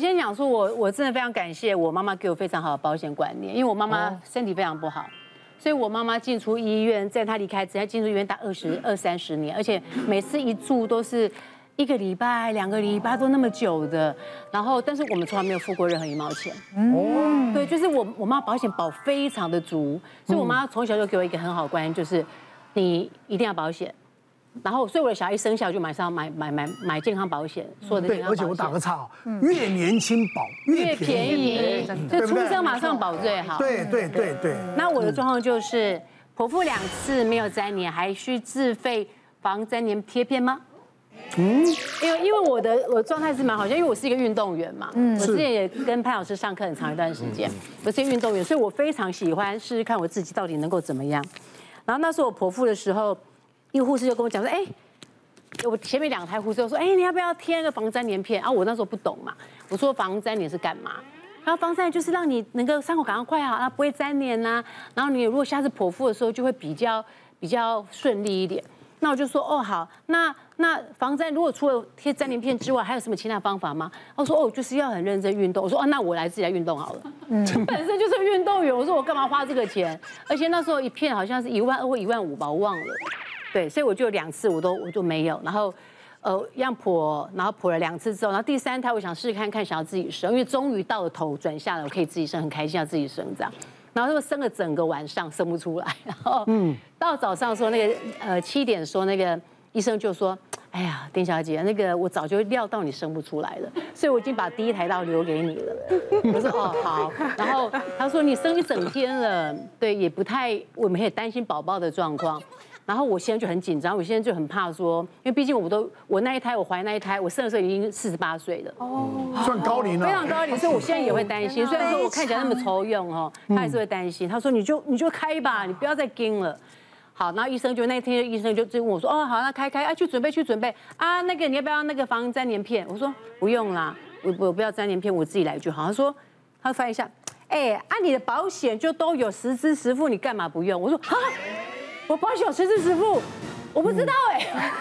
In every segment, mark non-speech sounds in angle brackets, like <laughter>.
先讲说我，我我真的非常感谢我妈妈给我非常好的保险观念，因为我妈妈身体非常不好，所以我妈妈进出医院，在她离开之前进出医院大二十二三十年，而且每次一住都是一个礼拜、两个礼拜都那么久的，然后但是我们从来没有付过任何一毛钱。哦，对，就是我我妈保险保非常的足，所以我妈从小就给我一个很好的观念，就是你一定要保险。然后，所以我的小孩一生下就马上买买买买健康保险，所有的健康保险。对，而且我打个岔哦，越年轻保越便宜，就出生马上保最好。对对对对。那我的状况就是，剖腹两次没有粘连，还需自费防粘连贴片吗？嗯，因为因为我的我状态是蛮好，像因为我是一个运动员嘛，嗯，我之前也跟潘老师上课很长一段时间，我是一个运动员，所以我非常喜欢试试看我自己到底能够怎么样。然后那时候我剖腹的时候。一个护士就跟我讲说，哎，我前面两台护士就说，哎，你要不要贴个防粘连片？啊，我那时候不懂嘛，我说防粘连是干嘛？然后防粘就是让你能够伤口赶快快好，啊，不会粘连呐。然后你如果下次剖腹的时候就会比较比较顺利一点。那我就说，哦，好，那那防粘如果除了贴粘连片之外，还有什么其他方法吗？他说，哦，就是要很认真运动。我说，哦，那我来自己来运动好了。嗯，<laughs> 本身就是运动员，我说我干嘛花这个钱？而且那时候一片好像是一万二或一万五吧，我忘了。对，所以我就两次我都我就没有，然后，呃，一样剖，然后剖了两次之后，然后第三胎我想试试看看，想要自己生，因为终于到了头转下来，我可以自己生，很开心要自己生这样，然后就生了整个晚上生不出来，然后，嗯，到早上说那个呃七点说那个医生就说，哎呀，丁小姐，那个我早就料到你生不出来了，所以我已经把第一台刀留给你了。我说哦好，然后他说你生一整天了，对，也不太，我们也担心宝宝的状况。然后我现在就很紧张，我现在就很怕说，因为毕竟我都我那一胎我怀那一胎，我生的时候已经四十八岁了，哦，算高龄了，非常高龄，所以我现在也会担心。虽然说我看起来那么愁用哦，他还是会担心。他说你就你就开吧，你不要再跟了。好，然后医生就那天医生就就问我说，哦好，那开开啊，去准备去准备啊，那个你要不要那个防粘连片？我说不用啦，我我不要粘连片，我自己来就好。他说他翻一下，哎，按你的保险就都有实支实付，你干嘛不用？我说哈。我保险有实支实付，我不知道哎。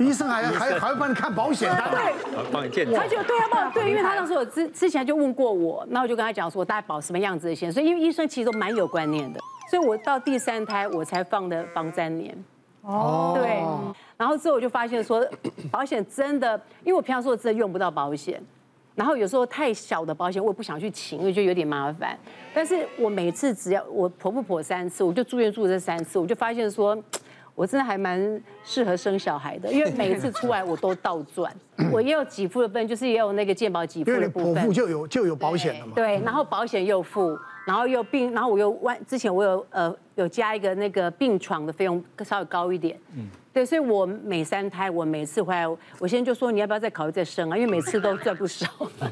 医生还还还会帮你看保险单，对，帮你检查。他就对他帮对，因为他那时候之之前就问过我，那我就跟他讲说我大概保什么样子的险，所以因为医生其实都蛮有观念的，所以我到第三胎我才放的防粘连。哦，对，然后之后我就发现说 <clears throat> 保险真的，因为我平常说真的用不到保险。然后有时候太小的保险我也不想去请，因为就有点麻烦。但是我每次只要我婆不婆三次，我就住院住这三次，我就发现说，我真的还蛮适合生小孩的，因为每一次出来我都倒赚。<coughs> 我也有给付的份，就是也有那个健保给付的部分。就有就有保险了嘛。对，然后保险又付，然后又病，然后我又万之前我有呃有加一个那个病床的费用稍微高一点。嗯。对，所以我每三胎，我每次回来，我先就说你要不要再考虑再生啊？因为每次都赚不少。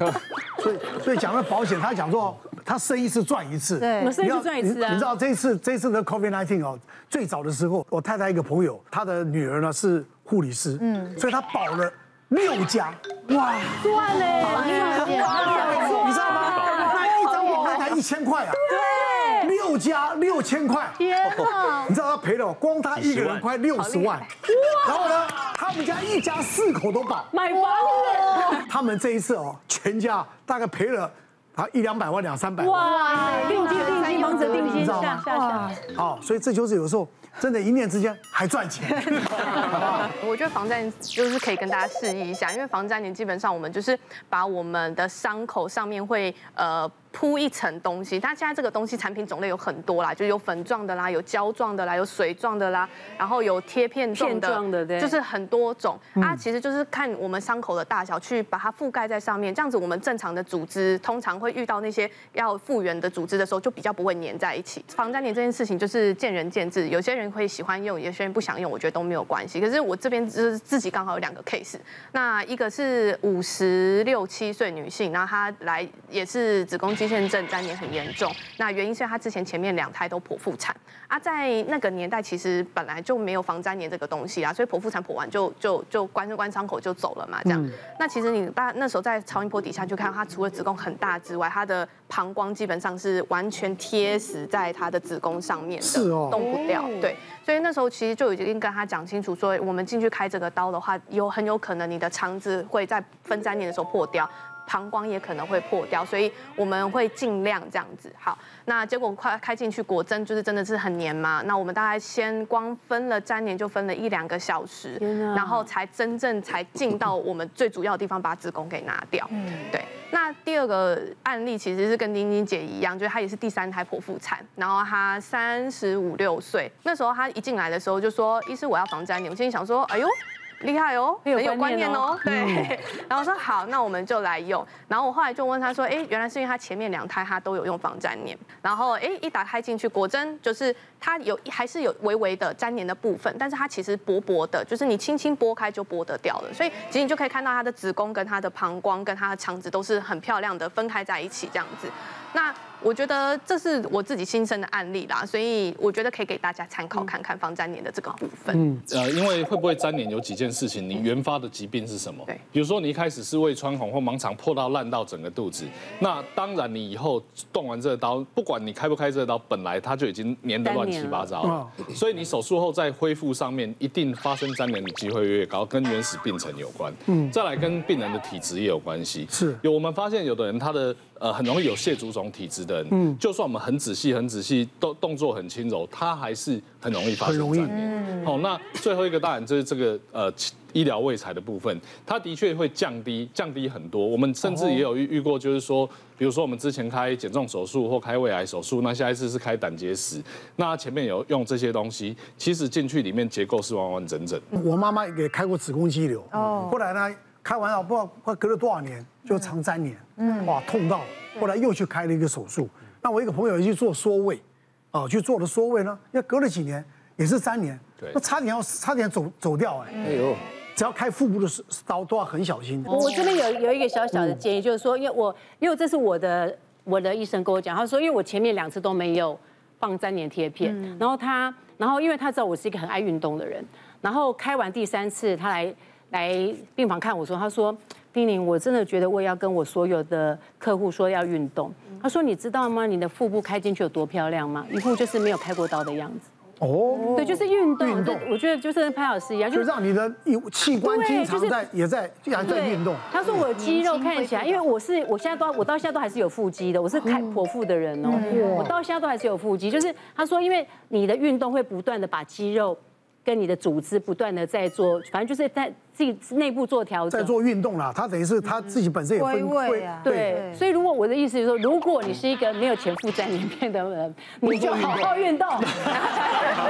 <laughs> 所以，所以讲到保险，他讲说他生一次赚一次。对，我生一次赚一次啊。你知道这一次这一次的 COVID-19 哦，最早的时候，我太太一个朋友，她的女儿呢是护理师，嗯，所以她保了六家，哇，赚嘞，你知道吗？那一张保单才一千块啊。六家六千块，天哪！你知道他赔了，光他一个人快六十万。然后呢，他们家一家四口都保，买房子。他们这一次哦，全家大概赔了啊一两百万两三百万。哇，定金定金房子定金，下下下。好，所以这就是有时候真的，一念之间还赚钱。<laughs> 我觉得防沾就是可以跟大家示意一下，因为防沾黏基本上我们就是把我们的伤口上面会呃。铺一层东西，它现在这个东西产品种类有很多啦，就有粉状的啦，有胶状的啦，有水状的啦，然后有贴片状的，就是很多种。啊，其实就是看我们伤口的大小去把它覆盖在上面，这样子我们正常的组织通常会遇到那些要复原的组织的时候，就比较不会粘在一起。防粘连这件事情就是见仁见智，有些人会喜欢用，有些人不想用，我觉得都没有关系。可是我这边就是自己刚好有两个 case，那一个是五十六七岁女性，然后她来也是子宫肌。腺症沾黏很严重，那原因是他之前前面两胎都剖腹产啊，在那个年代其实本来就没有防粘黏这个东西啊，所以剖腹产剖完就就就关关伤口就走了嘛，这样。嗯、那其实你大那时候在超音波底下就看到他除了子宫很大之外，他的膀胱基本上是完全贴死在他的子宫上面的，是哦，动不掉。对，所以那时候其实就已经跟他讲清楚说，我们进去开这个刀的话，有很有可能你的肠子会在分粘黏的时候破掉。膀胱也可能会破掉，所以我们会尽量这样子。好，那结果快开进去，果真就是真的是很黏嘛。那我们大概先光分了粘黏就分了一两个小时，然后才真正才进到我们最主要的地方，把子宫给拿掉。嗯，对。那第二个案例其实是跟丁丁姐一样，就是她也是第三胎剖腹产，然后她三十五六岁，那时候她一进来的时候就说：“医师，我要防粘黏。”我心里想说：“哎呦。”厉害哦，很有观念哦。<laughs> 对，然后说好，那我们就来用。然后我后来就问他说，哎，原来是因为他前面两胎他都有用防粘黏。然后哎，一打开进去，果真就是它有还是有微微的粘黏的部分，但是它其实薄薄的，就是你轻轻拨开就剥得掉了。所以其实你就可以看到他的子宫跟他的膀胱跟他的肠子都是很漂亮的分开在一起这样子。那我觉得这是我自己亲身的案例啦，所以我觉得可以给大家参考看看防粘连的这个部分。嗯，呃，因为会不会粘连有几件事情，你原发的疾病是什么？对，比如说你一开始是胃穿孔或盲肠破到烂到整个肚子，那当然你以后动完这个刀，不管你开不开这个刀，本来它就已经粘得乱七八糟了，所以你手术后在恢复上面一定发生粘连的机会越高，跟原始病程有关。嗯，再来跟病人的体质也有关系。是，有我们发现有的人他的。呃，很容易有蟹足肿体质的人，嗯，就算我们很仔细、很仔细，动动作很轻柔，它还是很容易发生粘连。好，那最后一个当然就是这个呃医疗卫材的部分，它的确会降低降低很多。我们甚至也有遇遇过，就是说，比如说我们之前开减重手术或开胃癌手术，那下一次是开胆结石，那前面有用这些东西，其实进去里面结构是完完整整。我妈妈也开过子宫肌瘤，哦，后来呢？开完了，不知道快隔了多少年，就长三年，嗯，哇，痛到，后来又去开了一个手术。那我一个朋友也去做缩胃，啊，去做了缩胃呢，要隔了几年也是三年，对，那差点要差点走走掉哎，哎呦，只要开腹部的刀都要很小心。我这边有有一个小小的建议，就是说，因为我因为这是我的我的医生跟我讲，他说，因为我前面两次都没有放粘连贴片，然后他，然后因为他知道我是一个很爱运动的人，然后开完第三次他来。来病房看我说，他说：“丁玲，我真的觉得我也要跟我所有的客户说要运动。”他说：“你知道吗？你的腹部开进去有多漂亮吗？一副就是没有开过刀的样子。”哦，对，就是运动。运动，我觉得就是跟潘老师一样，就让你的器官经常在也在也在运动。他说我肌肉看起来，因为我是我现在都我到现在都还是有腹肌的，我是开剖腹的人哦，我到现在都还是有腹肌。就是他说，因为你的运动会不断的把肌肉。跟你的组织不断的在做，反正就是在自己内部做调整，在做运动啦。他等于是他自己本身也分会啊。对，所以如果我的意思就是说，如果你是一个没有钱负债里面的人，你就好好运动，<laughs> 对，好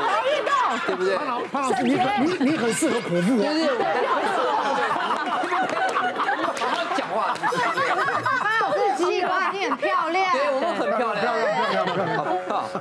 好运动，对不对？潘老潘老师，你你你很适合剖腹哦。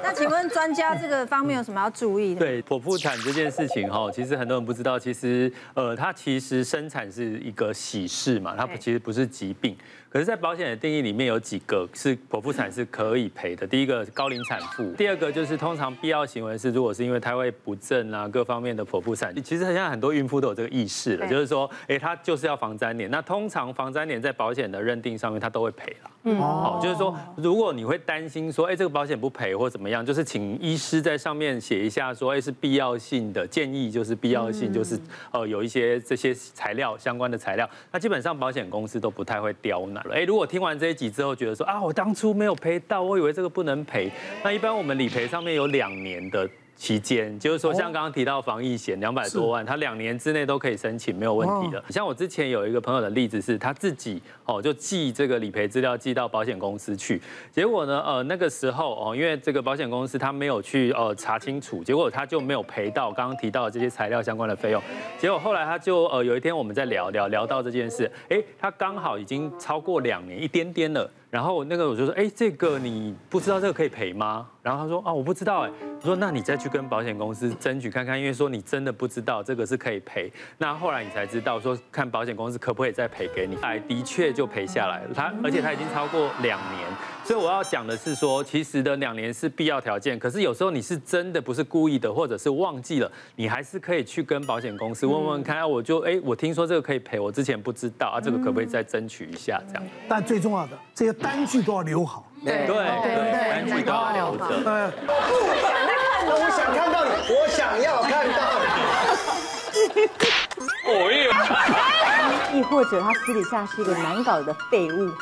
那请问专家这个方面有什么要注意的？对，剖腹产这件事情哈，其实很多人不知道，其实呃，它其实生产是一个喜事嘛，它其实不是疾病。可是，在保险的定义里面有几个是剖腹产是可以赔的。第一个高龄产妇，第二个就是通常必要行为是，如果是因为胎位不正啊各方面的剖腹产，其实现在很多孕妇都有这个意识了，就是说，哎，她就是要防粘连。那通常防粘连在保险的认定上面，它都会赔了。嗯，好，就是说，如果你会担心说，哎，这个保险不赔或怎么样，就是请医师在上面写一下说，哎，是必要性的建议，就是必要性，就是呃有一些这些材料相关的材料，那基本上保险公司都不太会刁难了。哎，如果听完这一集之后觉得说啊，我当初没有赔到，我以为这个不能赔，那一般我们理赔上面有两年的。期间就是说，像刚刚提到防疫险两百多万，他两年之内都可以申请，没有问题的。像我之前有一个朋友的例子是，他自己哦就寄这个理赔资料寄到保险公司去，结果呢，呃那个时候哦，因为这个保险公司他没有去呃查清楚，结果他就没有赔到刚刚提到的这些材料相关的费用。结果后来他就呃有一天我们在聊聊聊到这件事，哎，他刚好已经超过两年一点点了。然后那个我就说，哎，这个你不知道这个可以赔吗？然后他说，啊，我不知道，哎，我说那你再去跟保险公司争取看看，因为说你真的不知道这个是可以赔。那后来你才知道说，看保险公司可不可以再赔给你。哎，的确就赔下来了。他而且他已经超过两年，所以我要讲的是说，其实的两年是必要条件。可是有时候你是真的不是故意的，或者是忘记了，你还是可以去跟保险公司问问看。啊，我就哎，我听说这个可以赔，我之前不知道啊，这个可不可以再争取一下这样？但最重要的这些。单据都要留好，对对对，单据都要留好。嗯，我想看到你，我想要看到你。哦耶！亦或者他私底下是一个难搞的废物。<laughs>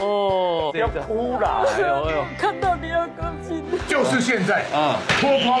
哦，不要哭了，哎呦哎呦，看到你要高兴。就是现在啊，脱光